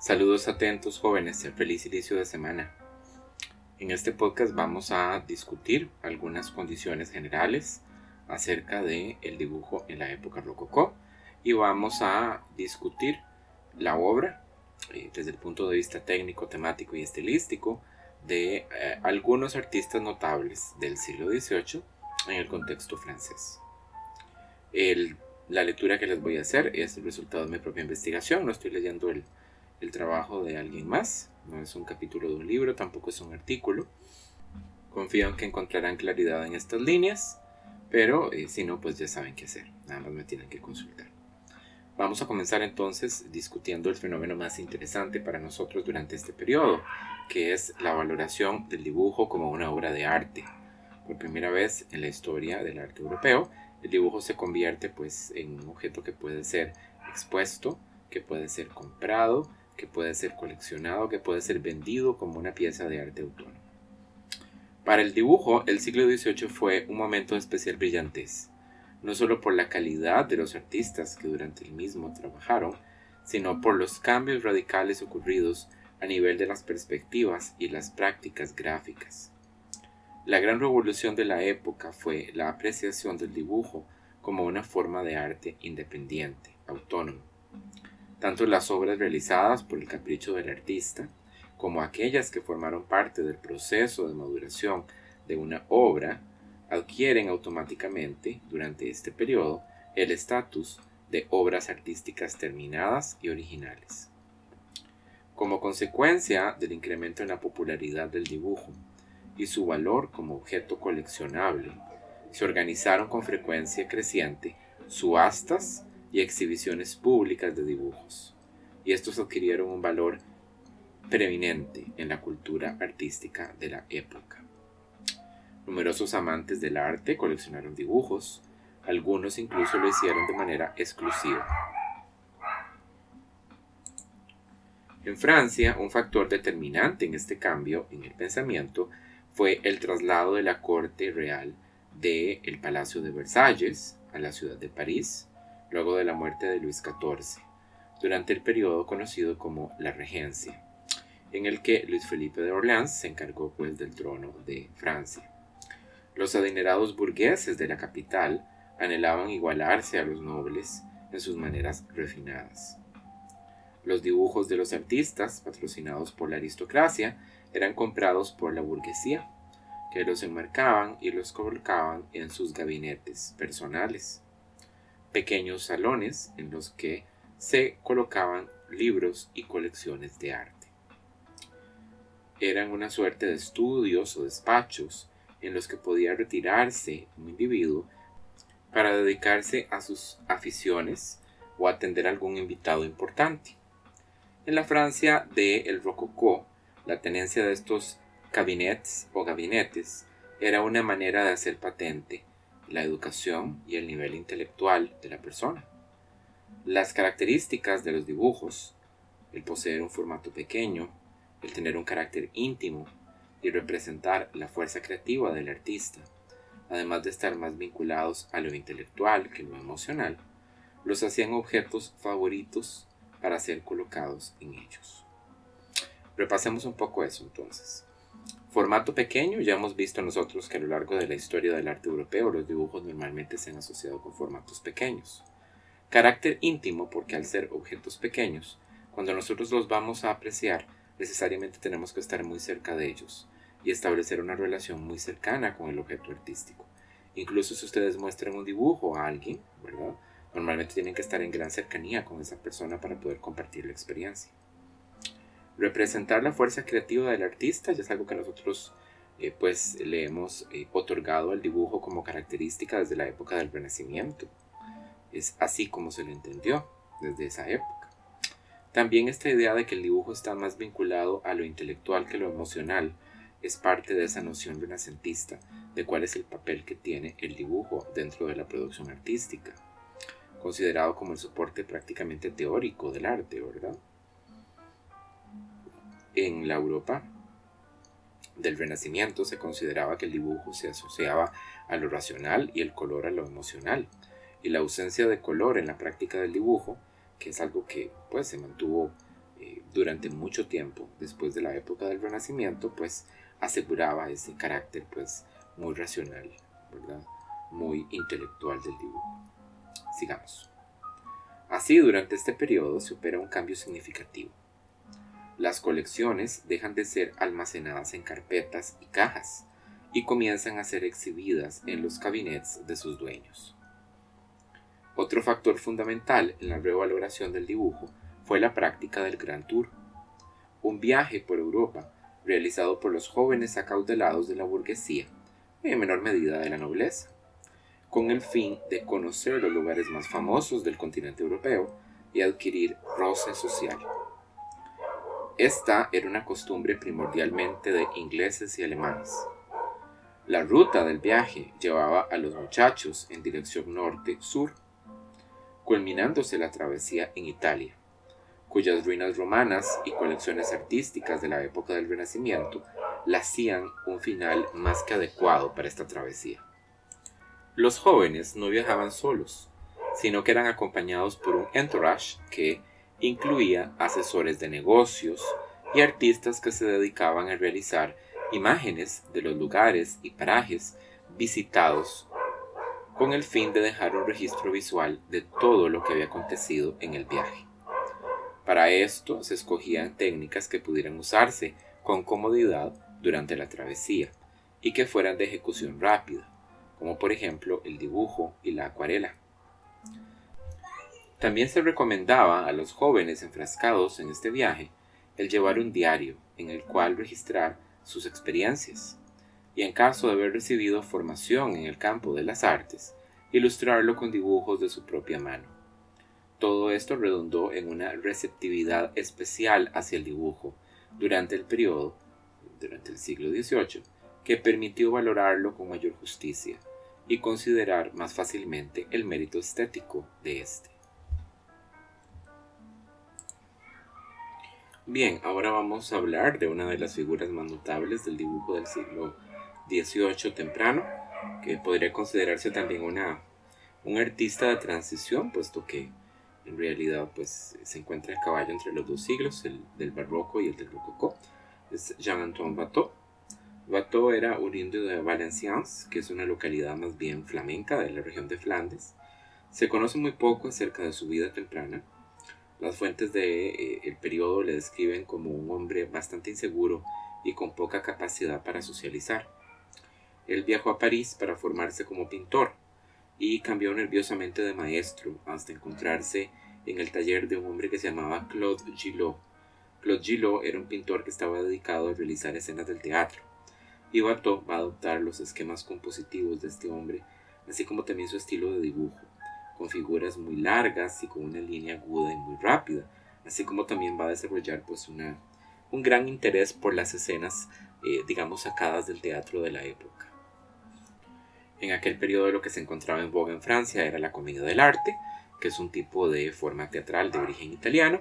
Saludos atentos jóvenes, feliz inicio de semana. En este podcast vamos a discutir algunas condiciones generales acerca del el dibujo en la época rococó y vamos a discutir la obra eh, desde el punto de vista técnico, temático y estilístico de eh, algunos artistas notables del siglo XVIII en el contexto francés. la lectura que les voy a hacer es el resultado de mi propia investigación, no estoy leyendo el, el trabajo de alguien más. No es un capítulo de un libro, tampoco es un artículo. Confío en que encontrarán claridad en estas líneas, pero eh, si no, pues ya saben qué hacer. Nada más me tienen que consultar. Vamos a comenzar entonces discutiendo el fenómeno más interesante para nosotros durante este periodo, que es la valoración del dibujo como una obra de arte. Por primera vez en la historia del arte europeo, el dibujo se convierte pues en un objeto que puede ser expuesto, que puede ser comprado que puede ser coleccionado, que puede ser vendido como una pieza de arte autónomo. Para el dibujo, el siglo XVIII fue un momento de especial brillantez, no solo por la calidad de los artistas que durante el mismo trabajaron, sino por los cambios radicales ocurridos a nivel de las perspectivas y las prácticas gráficas. La gran revolución de la época fue la apreciación del dibujo como una forma de arte independiente, autónomo tanto las obras realizadas por el capricho del artista, como aquellas que formaron parte del proceso de maduración de una obra, adquieren automáticamente, durante este periodo, el estatus de obras artísticas terminadas y originales. Como consecuencia del incremento en la popularidad del dibujo y su valor como objeto coleccionable, se organizaron con frecuencia creciente subastas y exhibiciones públicas de dibujos, y estos adquirieron un valor preeminente en la cultura artística de la época. Numerosos amantes del arte coleccionaron dibujos, algunos incluso lo hicieron de manera exclusiva. En Francia, un factor determinante en este cambio en el pensamiento fue el traslado de la corte real del el Palacio de Versalles a la ciudad de París, luego de la muerte de Luis XIV, durante el periodo conocido como la Regencia, en el que Luis Felipe de Orleans se encargó pues del trono de Francia. Los adinerados burgueses de la capital anhelaban igualarse a los nobles en sus maneras refinadas. Los dibujos de los artistas, patrocinados por la aristocracia, eran comprados por la burguesía, que los enmarcaban y los colocaban en sus gabinetes personales pequeños salones en los que se colocaban libros y colecciones de arte. Eran una suerte de estudios o despachos en los que podía retirarse un individuo para dedicarse a sus aficiones o atender a algún invitado importante. En la Francia de el Rococó, la tenencia de estos cabinets o gabinetes era una manera de hacer patente la educación y el nivel intelectual de la persona. Las características de los dibujos, el poseer un formato pequeño, el tener un carácter íntimo y representar la fuerza creativa del artista, además de estar más vinculados a lo intelectual que lo emocional, los hacían objetos favoritos para ser colocados en ellos. Repasemos un poco eso entonces. Formato pequeño, ya hemos visto nosotros que a lo largo de la historia del arte europeo los dibujos normalmente se han asociado con formatos pequeños. Carácter íntimo, porque al ser objetos pequeños, cuando nosotros los vamos a apreciar, necesariamente tenemos que estar muy cerca de ellos y establecer una relación muy cercana con el objeto artístico. Incluso si ustedes muestran un dibujo a alguien, ¿verdad? Normalmente tienen que estar en gran cercanía con esa persona para poder compartir la experiencia. Representar la fuerza creativa del artista ya es algo que nosotros eh, pues le hemos eh, otorgado al dibujo como característica desde la época del Renacimiento. Es así como se lo entendió desde esa época. También esta idea de que el dibujo está más vinculado a lo intelectual que lo emocional es parte de esa noción renacentista de cuál es el papel que tiene el dibujo dentro de la producción artística, considerado como el soporte prácticamente teórico del arte, ¿verdad? En la Europa del Renacimiento se consideraba que el dibujo se asociaba a lo racional y el color a lo emocional. Y la ausencia de color en la práctica del dibujo, que es algo que pues se mantuvo eh, durante mucho tiempo después de la época del Renacimiento, pues aseguraba ese carácter pues muy racional, ¿verdad? Muy intelectual del dibujo. Sigamos. Así, durante este periodo se opera un cambio significativo. Las colecciones dejan de ser almacenadas en carpetas y cajas y comienzan a ser exhibidas en los gabinets de sus dueños. Otro factor fundamental en la revaloración del dibujo fue la práctica del Grand Tour, un viaje por Europa realizado por los jóvenes acaudalados de la burguesía en menor medida de la nobleza, con el fin de conocer los lugares más famosos del continente europeo y adquirir roce social. Esta era una costumbre primordialmente de ingleses y alemanes. La ruta del viaje llevaba a los muchachos en dirección norte-sur, culminándose la travesía en Italia, cuyas ruinas romanas y colecciones artísticas de la época del Renacimiento la hacían un final más que adecuado para esta travesía. Los jóvenes no viajaban solos, sino que eran acompañados por un entourage que incluía asesores de negocios y artistas que se dedicaban a realizar imágenes de los lugares y parajes visitados con el fin de dejar un registro visual de todo lo que había acontecido en el viaje. Para esto se escogían técnicas que pudieran usarse con comodidad durante la travesía y que fueran de ejecución rápida, como por ejemplo el dibujo y la acuarela. También se recomendaba a los jóvenes enfrascados en este viaje el llevar un diario en el cual registrar sus experiencias y en caso de haber recibido formación en el campo de las artes, ilustrarlo con dibujos de su propia mano. Todo esto redundó en una receptividad especial hacia el dibujo durante el periodo, durante el siglo XVIII, que permitió valorarlo con mayor justicia y considerar más fácilmente el mérito estético de éste. Bien, ahora vamos a hablar de una de las figuras más notables del dibujo del siglo XVIII temprano, que podría considerarse también una, un artista de transición, puesto que en realidad pues, se encuentra a caballo entre los dos siglos, el del barroco y el del rococó. Es Jean-Antoine Watteau. Watteau era oriundo de Valenciennes, que es una localidad más bien flamenca de la región de Flandes. Se conoce muy poco acerca de su vida temprana, las fuentes del de, eh, periodo le describen como un hombre bastante inseguro y con poca capacidad para socializar. Él viajó a París para formarse como pintor y cambió nerviosamente de maestro hasta encontrarse en el taller de un hombre que se llamaba Claude Gillot. Claude Gillot era un pintor que estaba dedicado a realizar escenas del teatro y Watteau va a adoptar los esquemas compositivos de este hombre, así como también su estilo de dibujo con figuras muy largas y con una línea aguda y muy rápida, así como también va a desarrollar pues una, un gran interés por las escenas, eh, digamos, sacadas del teatro de la época. En aquel periodo lo que se encontraba en boga en Francia era la comedia del arte, que es un tipo de forma teatral de origen italiano,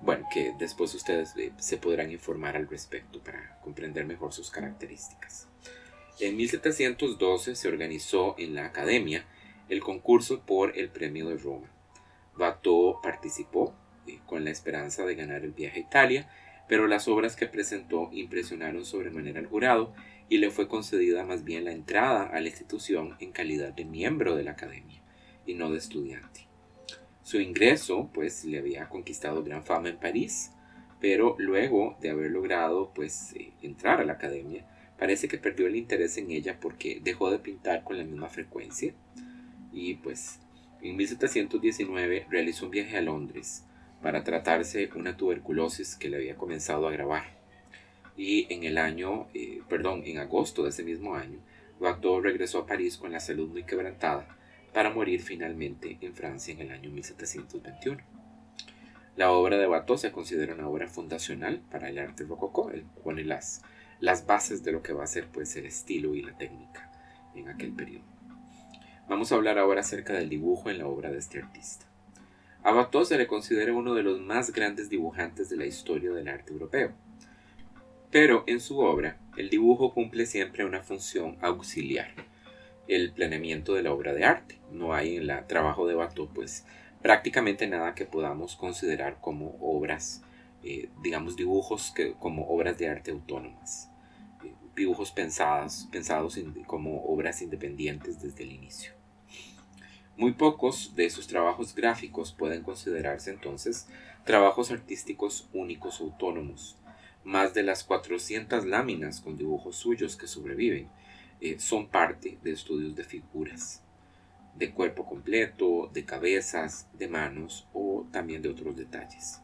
bueno, que después ustedes eh, se podrán informar al respecto para comprender mejor sus características. En 1712 se organizó en la Academia el concurso por el Premio de Roma. Watteau participó eh, con la esperanza de ganar el viaje a Italia, pero las obras que presentó impresionaron sobremanera al jurado y le fue concedida más bien la entrada a la institución en calidad de miembro de la academia y no de estudiante. Su ingreso pues le había conquistado gran fama en París, pero luego de haber logrado pues eh, entrar a la academia, parece que perdió el interés en ella porque dejó de pintar con la misma frecuencia, y pues en 1719 realizó un viaje a Londres para tratarse una tuberculosis que le había comenzado a agravar. Y en el año, eh, perdón, en agosto de ese mismo año, Watteau regresó a París con la salud muy quebrantada para morir finalmente en Francia en el año 1721. La obra de Watteau se considera una obra fundacional para el arte rococó. Él pone las, las bases de lo que va a ser pues, el estilo y la técnica en aquel periodo. Vamos a hablar ahora acerca del dibujo en la obra de este artista. A Watteau se le considera uno de los más grandes dibujantes de la historia del arte europeo. Pero en su obra, el dibujo cumple siempre una función auxiliar, el planeamiento de la obra de arte. No hay en el trabajo de Watteau pues prácticamente nada que podamos considerar como obras eh, digamos, dibujos que, como obras de arte autónomas, eh, dibujos pensados, pensados como obras independientes desde el inicio. Muy pocos de sus trabajos gráficos pueden considerarse entonces trabajos artísticos únicos autónomos. Más de las 400 láminas con dibujos suyos que sobreviven eh, son parte de estudios de figuras, de cuerpo completo, de cabezas, de manos o también de otros detalles.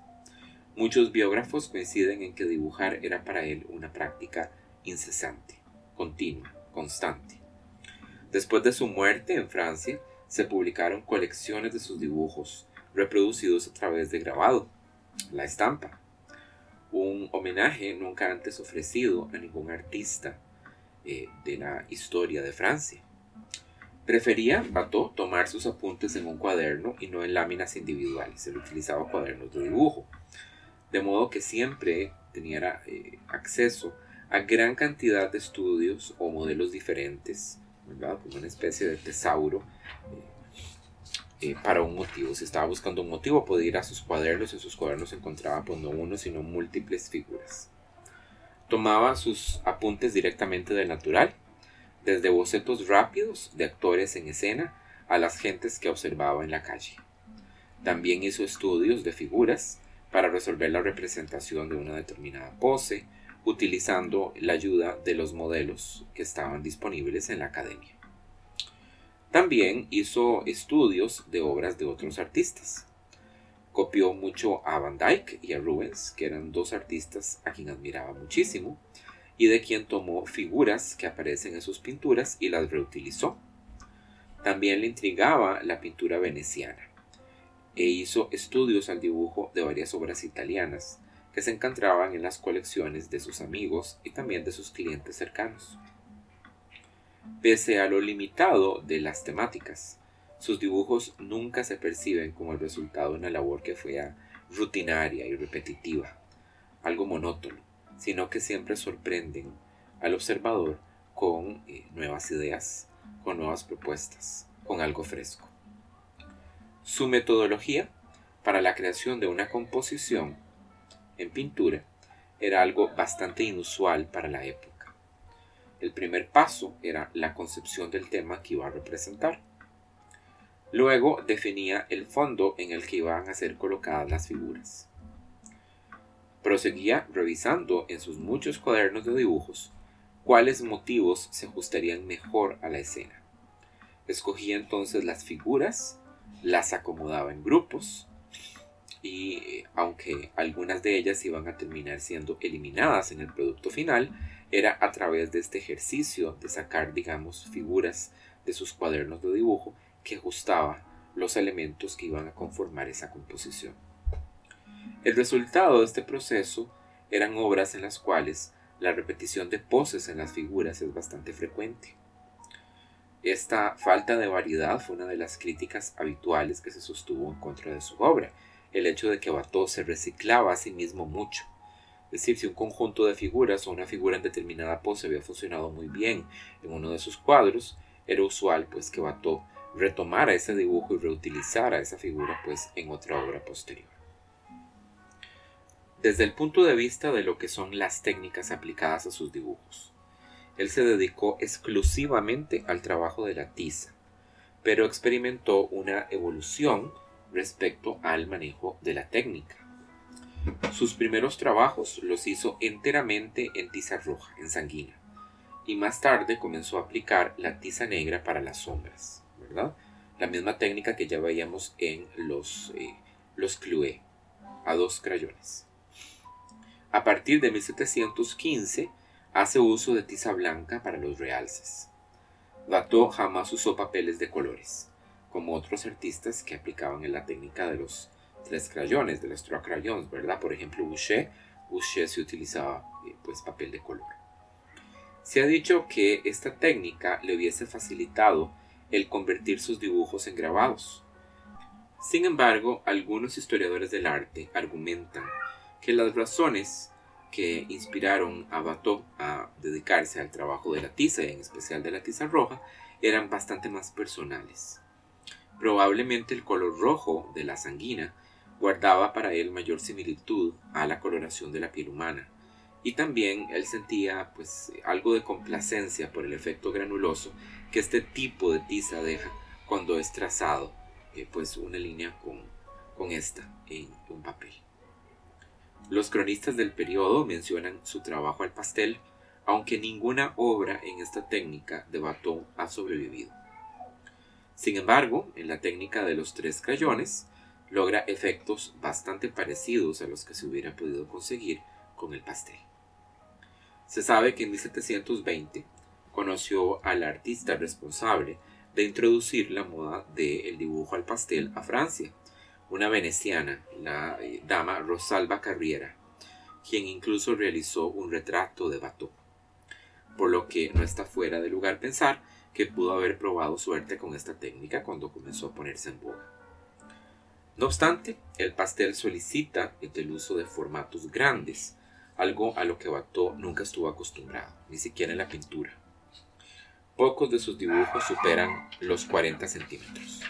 Muchos biógrafos coinciden en que dibujar era para él una práctica incesante, continua, constante. Después de su muerte en Francia, se publicaron colecciones de sus dibujos, reproducidos a través de grabado, la estampa, un homenaje nunca antes ofrecido a ningún artista eh, de la historia de Francia. Prefería Bateau tomar sus apuntes en un cuaderno y no en láminas individuales. Él utilizaba cuadernos de dibujo. De modo que siempre tenía eh, acceso a gran cantidad de estudios o modelos diferentes como una especie de tesauro eh, eh, para un motivo. Si estaba buscando un motivo, podía ir a sus cuadernos y en sus cuadernos encontraba pues, no uno, sino múltiples figuras. Tomaba sus apuntes directamente del natural, desde bocetos rápidos de actores en escena a las gentes que observaba en la calle. También hizo estudios de figuras para resolver la representación de una determinada pose, utilizando la ayuda de los modelos que estaban disponibles en la academia. También hizo estudios de obras de otros artistas. Copió mucho a Van Dyck y a Rubens, que eran dos artistas a quien admiraba muchísimo, y de quien tomó figuras que aparecen en sus pinturas y las reutilizó. También le intrigaba la pintura veneciana e hizo estudios al dibujo de varias obras italianas, que se encontraban en las colecciones de sus amigos y también de sus clientes cercanos. Pese a lo limitado de las temáticas, sus dibujos nunca se perciben como el resultado de una labor que fuera rutinaria y repetitiva, algo monótono, sino que siempre sorprenden al observador con eh, nuevas ideas, con nuevas propuestas, con algo fresco. Su metodología para la creación de una composición en pintura era algo bastante inusual para la época. El primer paso era la concepción del tema que iba a representar. Luego definía el fondo en el que iban a ser colocadas las figuras. Proseguía revisando en sus muchos cuadernos de dibujos cuáles motivos se ajustarían mejor a la escena. Escogía entonces las figuras, las acomodaba en grupos, y aunque algunas de ellas iban a terminar siendo eliminadas en el producto final, era a través de este ejercicio de sacar, digamos, figuras de sus cuadernos de dibujo que ajustaba los elementos que iban a conformar esa composición. El resultado de este proceso eran obras en las cuales la repetición de poses en las figuras es bastante frecuente. Esta falta de variedad fue una de las críticas habituales que se sostuvo en contra de su obra, el hecho de que Watteau se reciclaba a sí mismo mucho. Es decir, si un conjunto de figuras o una figura en determinada pose había funcionado muy bien en uno de sus cuadros, era usual pues que Watteau retomara ese dibujo y reutilizara esa figura pues en otra obra posterior. Desde el punto de vista de lo que son las técnicas aplicadas a sus dibujos, él se dedicó exclusivamente al trabajo de la tiza, pero experimentó una evolución respecto al manejo de la técnica. Sus primeros trabajos los hizo enteramente en tiza roja, en sanguina, y más tarde comenzó a aplicar la tiza negra para las sombras. La misma técnica que ya veíamos en los, eh, los Clouet, a dos crayones. A partir de 1715 hace uso de tiza blanca para los realces. Watteau jamás usó papeles de colores como otros artistas que aplicaban en la técnica de los tres crayones, de los trois crayons, ¿verdad? Por ejemplo, Boucher, Boucher se utilizaba eh, pues papel de color. Se ha dicho que esta técnica le hubiese facilitado el convertir sus dibujos en grabados. Sin embargo, algunos historiadores del arte argumentan que las razones que inspiraron a Bateau a dedicarse al trabajo de la tiza, y en especial de la tiza roja, eran bastante más personales. Probablemente el color rojo de la sanguina guardaba para él mayor similitud a la coloración de la piel humana. Y también él sentía pues algo de complacencia por el efecto granuloso que este tipo de tiza deja cuando es trazado eh, pues una línea con, con esta en un papel. Los cronistas del periodo mencionan su trabajo al pastel, aunque ninguna obra en esta técnica de Baton ha sobrevivido. Sin embargo, en la técnica de los tres crayones, logra efectos bastante parecidos a los que se hubiera podido conseguir con el pastel. Se sabe que en 1720 conoció al artista responsable de introducir la moda del dibujo al pastel a Francia, una veneciana, la eh, dama Rosalba Carriera, quien incluso realizó un retrato de Bateau, por lo que no está fuera de lugar pensar que pudo haber probado suerte con esta técnica cuando comenzó a ponerse en boga. No obstante, el pastel solicita el uso de formatos grandes, algo a lo que Watteau nunca estuvo acostumbrado, ni siquiera en la pintura. Pocos de sus dibujos superan los 40 centímetros.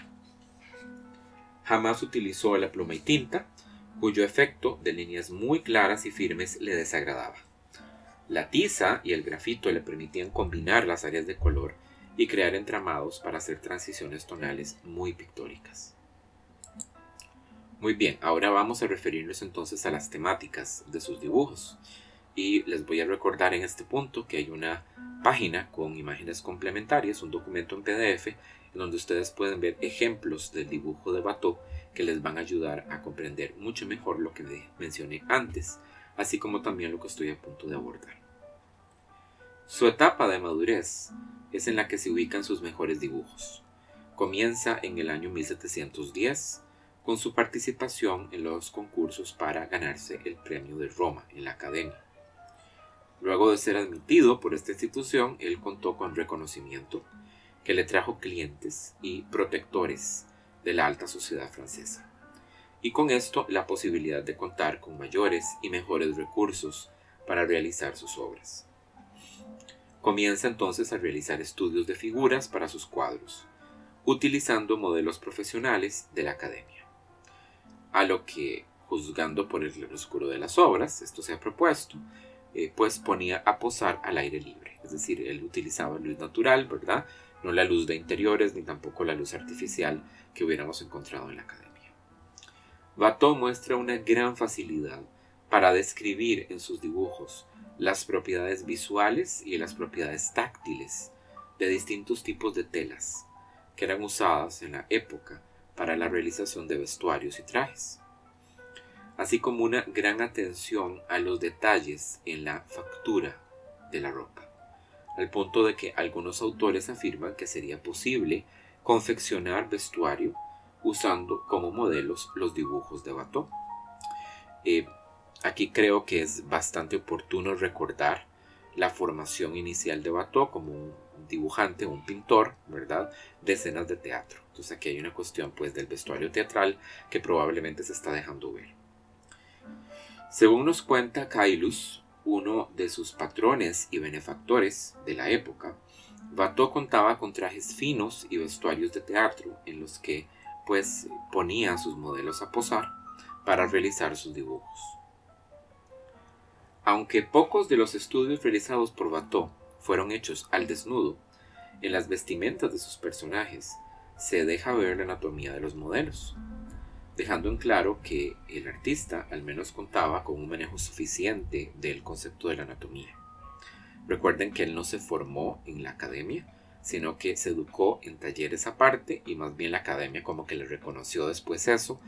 Jamás utilizó la pluma y tinta, cuyo efecto de líneas muy claras y firmes le desagradaba. La tiza y el grafito le permitían combinar las áreas de color y crear entramados para hacer transiciones tonales muy pictóricas. Muy bien, ahora vamos a referirnos entonces a las temáticas de sus dibujos. Y les voy a recordar en este punto que hay una página con imágenes complementarias, un documento en PDF, en donde ustedes pueden ver ejemplos del dibujo de Bateau que les van a ayudar a comprender mucho mejor lo que mencioné antes, así como también lo que estoy a punto de abordar. Su etapa de madurez es en la que se ubican sus mejores dibujos. Comienza en el año 1710 con su participación en los concursos para ganarse el premio de Roma en la Academia. Luego de ser admitido por esta institución, él contó con reconocimiento que le trajo clientes y protectores de la alta sociedad francesa, y con esto la posibilidad de contar con mayores y mejores recursos para realizar sus obras. Comienza entonces a realizar estudios de figuras para sus cuadros, utilizando modelos profesionales de la academia a lo que, juzgando por el oscuro de las obras, esto se ha propuesto, eh, pues ponía a posar al aire libre. Es decir, él utilizaba luz natural, ¿verdad? No la luz de interiores ni tampoco la luz artificial que hubiéramos encontrado en la academia. Watteau muestra una gran facilidad para describir en sus dibujos las propiedades visuales y las propiedades táctiles de distintos tipos de telas que eran usadas en la época para la realización de vestuarios y trajes, así como una gran atención a los detalles en la factura de la ropa, al punto de que algunos autores afirman que sería posible confeccionar vestuario usando como modelos los dibujos de Bateau. Eh, aquí creo que es bastante oportuno recordar la formación inicial de Bateau como un dibujante, un pintor, ¿verdad? De escenas de teatro. Entonces aquí hay una cuestión pues del vestuario teatral que probablemente se está dejando ver. Según nos cuenta Cailus, uno de sus patrones y benefactores de la época, Bateau contaba con trajes finos y vestuarios de teatro en los que pues ponía sus modelos a posar para realizar sus dibujos. Aunque pocos de los estudios realizados por Bateau fueron hechos al desnudo, en las vestimentas de sus personajes se deja ver la anatomía de los modelos, dejando en claro que el artista al menos contaba con un manejo suficiente del concepto de la anatomía. Recuerden que él no se formó en la academia, sino que se educó en talleres aparte y más bien la academia como que le reconoció después eso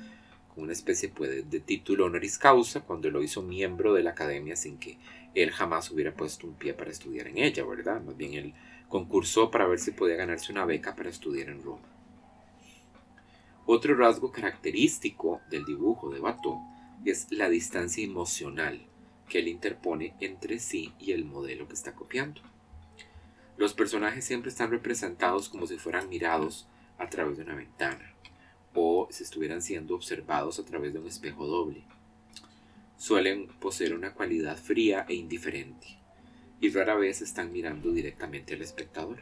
una especie pues, de título honoris causa cuando lo hizo miembro de la academia sin que él jamás hubiera puesto un pie para estudiar en ella, ¿verdad? Más bien él concursó para ver si podía ganarse una beca para estudiar en Roma. Otro rasgo característico del dibujo de Bateau es la distancia emocional que él interpone entre sí y el modelo que está copiando. Los personajes siempre están representados como si fueran mirados a través de una ventana o si estuvieran siendo observados a través de un espejo doble. Suelen poseer una cualidad fría e indiferente y rara vez están mirando directamente al espectador.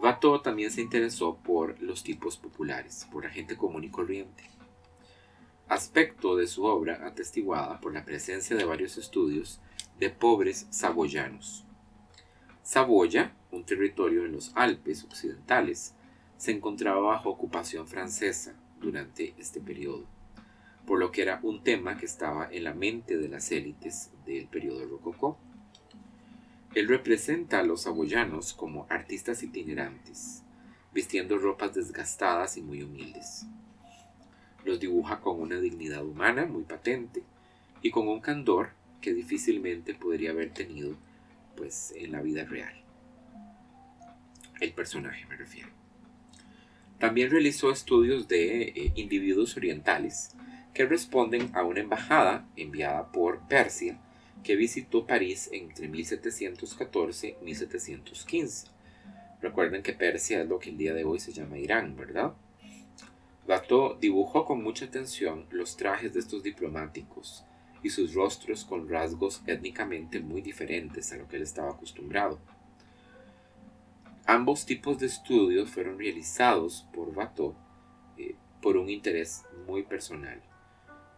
Watteau también se interesó por los tipos populares, por la gente común y corriente. Aspecto de su obra atestiguada por la presencia de varios estudios de pobres saboyanos. Saboya, un territorio en los Alpes occidentales, se encontraba bajo ocupación francesa durante este periodo, por lo que era un tema que estaba en la mente de las élites del periodo rococó. Él representa a los saboyanos como artistas itinerantes, vistiendo ropas desgastadas y muy humildes. Los dibuja con una dignidad humana muy patente y con un candor que difícilmente podría haber tenido pues en la vida real. El personaje me refiero. También realizó estudios de eh, individuos orientales que responden a una embajada enviada por Persia que visitó París entre 1714 y 1715. Recuerden que Persia es lo que el día de hoy se llama Irán, ¿verdad? Watteau dibujó con mucha atención los trajes de estos diplomáticos y sus rostros con rasgos étnicamente muy diferentes a lo que él estaba acostumbrado. Ambos tipos de estudios fueron realizados por Watteau eh, por un interés muy personal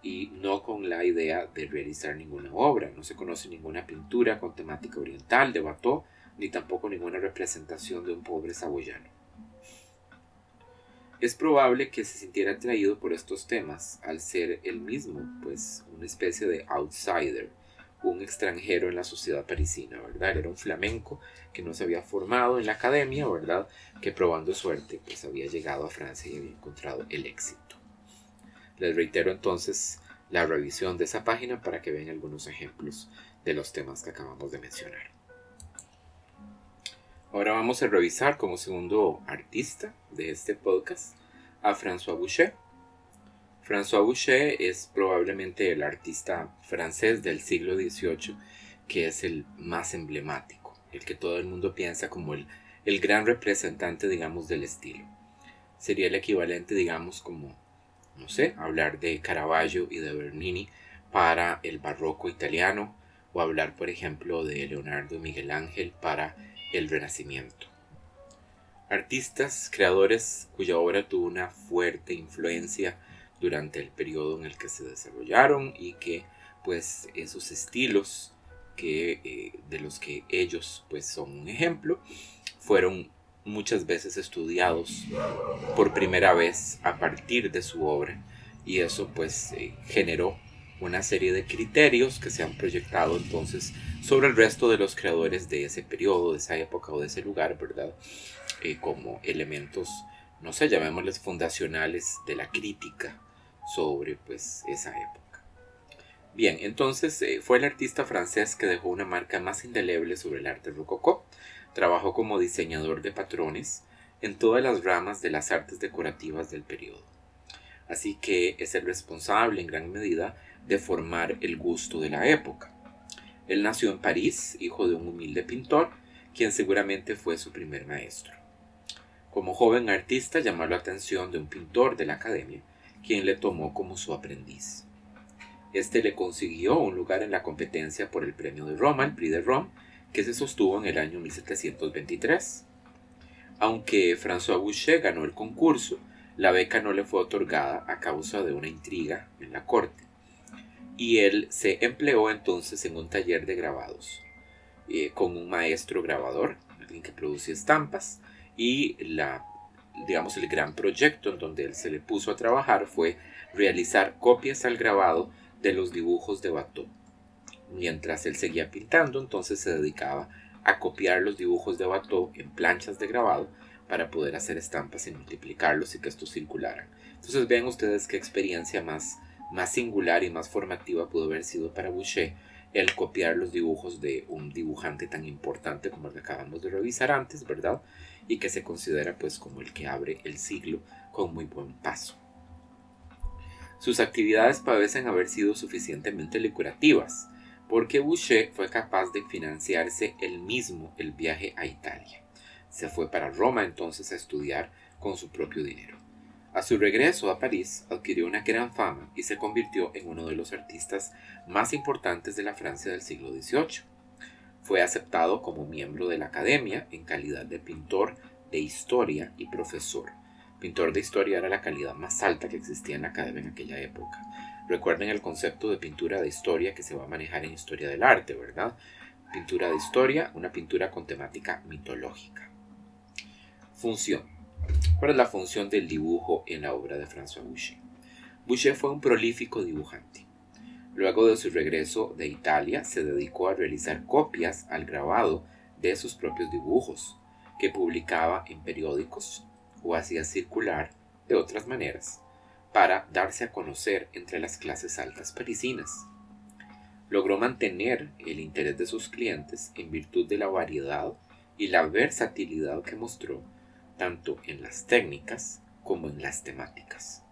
y no con la idea de realizar ninguna obra. No se conoce ninguna pintura con temática oriental de Watteau, ni tampoco ninguna representación de un pobre saboyano. Es probable que se sintiera atraído por estos temas al ser él mismo, pues, una especie de outsider, un extranjero en la sociedad parisina, ¿verdad? Era un flamenco que no se había formado en la academia, ¿verdad? Que probando suerte, pues había llegado a Francia y había encontrado el éxito. Les reitero entonces la revisión de esa página para que vean algunos ejemplos de los temas que acabamos de mencionar. Ahora vamos a revisar como segundo artista de este podcast a François Boucher. François Boucher es probablemente el artista francés del siglo XVIII que es el más emblemático, el que todo el mundo piensa como el, el gran representante, digamos, del estilo. Sería el equivalente, digamos, como no sé, hablar de Caravaggio y de Bernini para el barroco italiano o hablar, por ejemplo, de Leonardo y Miguel Ángel para el Renacimiento. Artistas, creadores cuya obra tuvo una fuerte influencia durante el periodo en el que se desarrollaron y que pues esos estilos que, eh, de los que ellos pues son un ejemplo fueron muchas veces estudiados por primera vez a partir de su obra y eso pues eh, generó una serie de criterios que se han proyectado entonces sobre el resto de los creadores de ese periodo, de esa época o de ese lugar, ¿verdad? Eh, como elementos, no sé, llamémosles fundacionales de la crítica sobre pues esa época. Bien, entonces eh, fue el artista francés que dejó una marca más indeleble sobre el arte rococó Trabajó como diseñador de patrones en todas las ramas de las artes decorativas del periodo. Así que es el responsable en gran medida de formar el gusto de la época. Él nació en París, hijo de un humilde pintor, quien seguramente fue su primer maestro. Como joven artista llamó la atención de un pintor de la academia, quien le tomó como su aprendiz. Este le consiguió un lugar en la competencia por el premio de Roma, el Prix de Rome, que se sostuvo en el año 1723. Aunque François Boucher ganó el concurso, la beca no le fue otorgada a causa de una intriga en la corte, y él se empleó entonces en un taller de grabados, eh, con un maestro grabador, alguien que producía estampas, y la, digamos, el gran proyecto en donde él se le puso a trabajar fue realizar copias al grabado de los dibujos de Watteau Mientras él seguía pintando, entonces se dedicaba a copiar los dibujos de Watteau en planchas de grabado para poder hacer estampas y multiplicarlos y que estos circularan. Entonces vean ustedes qué experiencia más, más singular y más formativa pudo haber sido para Boucher el copiar los dibujos de un dibujante tan importante como el que acabamos de revisar antes, ¿verdad? Y que se considera pues como el que abre el siglo con muy buen paso. Sus actividades parecen haber sido suficientemente lucrativas porque Boucher fue capaz de financiarse él mismo el viaje a Italia. Se fue para Roma entonces a estudiar con su propio dinero. A su regreso a París adquirió una gran fama y se convirtió en uno de los artistas más importantes de la Francia del siglo XVIII. Fue aceptado como miembro de la Academia en calidad de pintor de historia y profesor. Pintor de historia era la calidad más alta que existía en la academia en aquella época. Recuerden el concepto de pintura de historia que se va a manejar en historia del arte, ¿verdad? Pintura de historia, una pintura con temática mitológica. Función. ¿Cuál es la función del dibujo en la obra de François Boucher? Boucher fue un prolífico dibujante. Luego de su regreso de Italia, se dedicó a realizar copias al grabado de sus propios dibujos, que publicaba en periódicos o hacía circular de otras maneras, para darse a conocer entre las clases altas parisinas. Logró mantener el interés de sus clientes en virtud de la variedad y la versatilidad que mostró tanto en las técnicas como en las temáticas.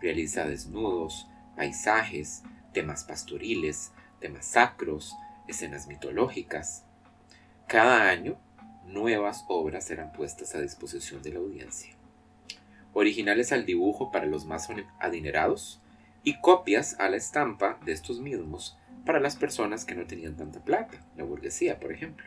Realiza desnudos, paisajes, temas pastoriles, temas sacros, escenas mitológicas. Cada año, nuevas obras serán puestas a disposición de la audiencia. Originales al dibujo para los más adinerados y copias a la estampa de estos mismos para las personas que no tenían tanta plata, la burguesía, por ejemplo.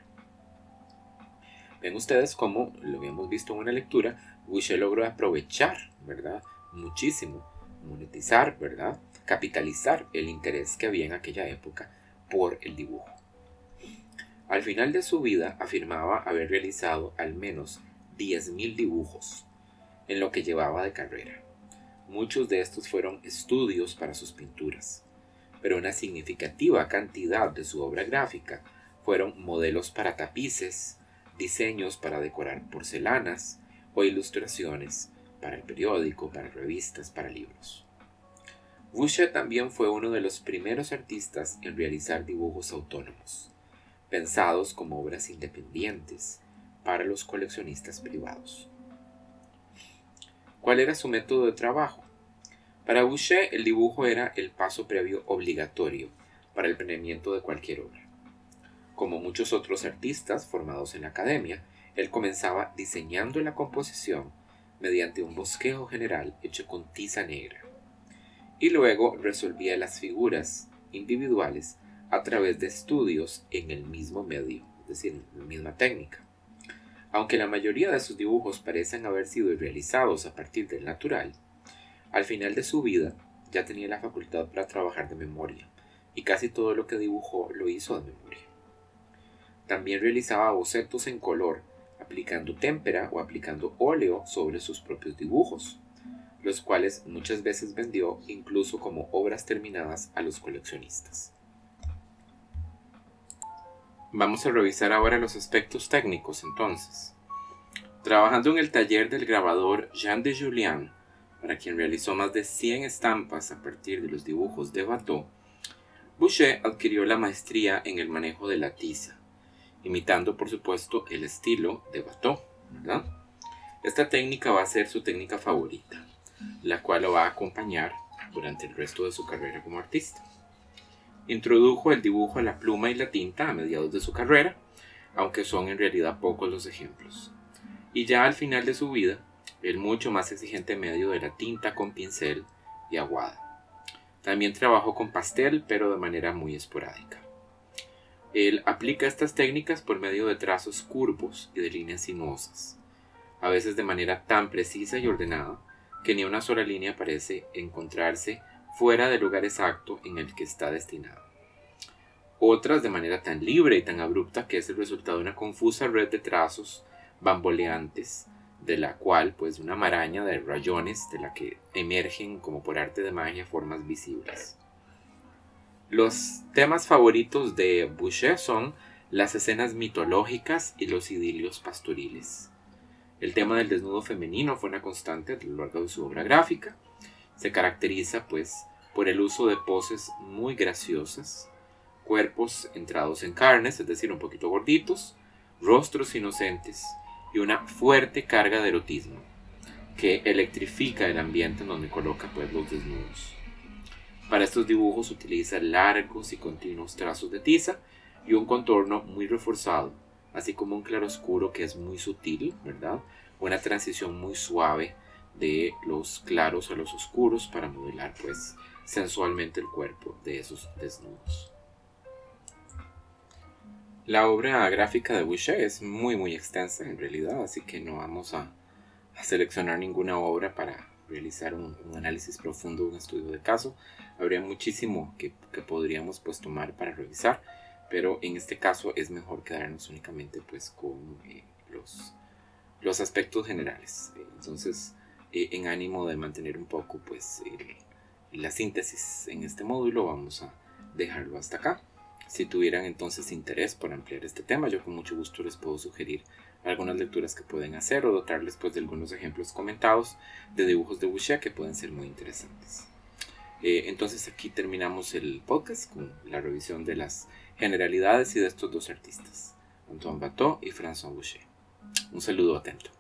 Ven ustedes cómo, lo habíamos visto en una lectura, Boucher logró aprovechar, ¿verdad? Muchísimo, monetizar, ¿verdad? Capitalizar el interés que había en aquella época por el dibujo. Al final de su vida afirmaba haber realizado al menos 10.000 dibujos en lo que llevaba de carrera. Muchos de estos fueron estudios para sus pinturas, pero una significativa cantidad de su obra gráfica fueron modelos para tapices, diseños para decorar porcelanas o ilustraciones para el periódico, para revistas, para libros. Boucher también fue uno de los primeros artistas en realizar dibujos autónomos, pensados como obras independientes para los coleccionistas privados. ¿Cuál era su método de trabajo? Para Boucher el dibujo era el paso previo obligatorio para el planeamiento de cualquier obra. Como muchos otros artistas formados en la academia, él comenzaba diseñando la composición mediante un bosquejo general hecho con tiza negra y luego resolvía las figuras individuales a través de estudios en el mismo medio, es decir, la misma técnica. Aunque la mayoría de sus dibujos parecen haber sido realizados a partir del natural, al final de su vida ya tenía la facultad para trabajar de memoria, y casi todo lo que dibujó lo hizo de memoria. También realizaba bocetos en color, aplicando témpera o aplicando óleo sobre sus propios dibujos los cuales muchas veces vendió incluso como obras terminadas a los coleccionistas. Vamos a revisar ahora los aspectos técnicos entonces. Trabajando en el taller del grabador Jean de Julien, para quien realizó más de 100 estampas a partir de los dibujos de Watteau, Boucher adquirió la maestría en el manejo de la tiza, imitando por supuesto el estilo de Watteau. Esta técnica va a ser su técnica favorita la cual lo va a acompañar durante el resto de su carrera como artista. Introdujo el dibujo a la pluma y la tinta a mediados de su carrera, aunque son en realidad pocos los ejemplos. Y ya al final de su vida, el mucho más exigente medio de la tinta con pincel y aguada. También trabajó con pastel, pero de manera muy esporádica. Él aplica estas técnicas por medio de trazos curvos y de líneas sinuosas, a veces de manera tan precisa y ordenada que ni una sola línea parece encontrarse fuera del lugar exacto en el que está destinado. Otras de manera tan libre y tan abrupta que es el resultado de una confusa red de trazos bamboleantes, de la cual, pues, una maraña de rayones de la que emergen como por arte de magia formas visibles. Los temas favoritos de Boucher son las escenas mitológicas y los idilios pastoriles. El tema del desnudo femenino fue una constante a lo largo de su obra gráfica. Se caracteriza pues por el uso de poses muy graciosas, cuerpos entrados en carnes, es decir, un poquito gorditos, rostros inocentes y una fuerte carga de erotismo que electrifica el ambiente en donde coloca pues los desnudos. Para estos dibujos utiliza largos y continuos trazos de tiza y un contorno muy reforzado así como un claroscuro que es muy sutil, ¿verdad? Una transición muy suave de los claros a los oscuros para modelar pues sensualmente el cuerpo de esos desnudos. La obra gráfica de Boucher es muy muy extensa en realidad, así que no vamos a, seleccionar ninguna obra para realizar un, análisis profundo, un estudio de caso. Habría muchísimo que, podríamos pues tomar para revisar, pero en este caso es mejor quedarnos únicamente pues con eh, los, los aspectos generales. Entonces, eh, en ánimo de mantener un poco pues la síntesis en este módulo, vamos a dejarlo hasta acá. Si tuvieran entonces interés por ampliar este tema, yo con mucho gusto les puedo sugerir algunas lecturas que pueden hacer o dotarles pues, de algunos ejemplos comentados de dibujos de Boucher que pueden ser muy interesantes. Eh, entonces aquí terminamos el podcast con la revisión de las generalidades y de estos dos artistas, Antoine Bateau y François Boucher. Un saludo atento.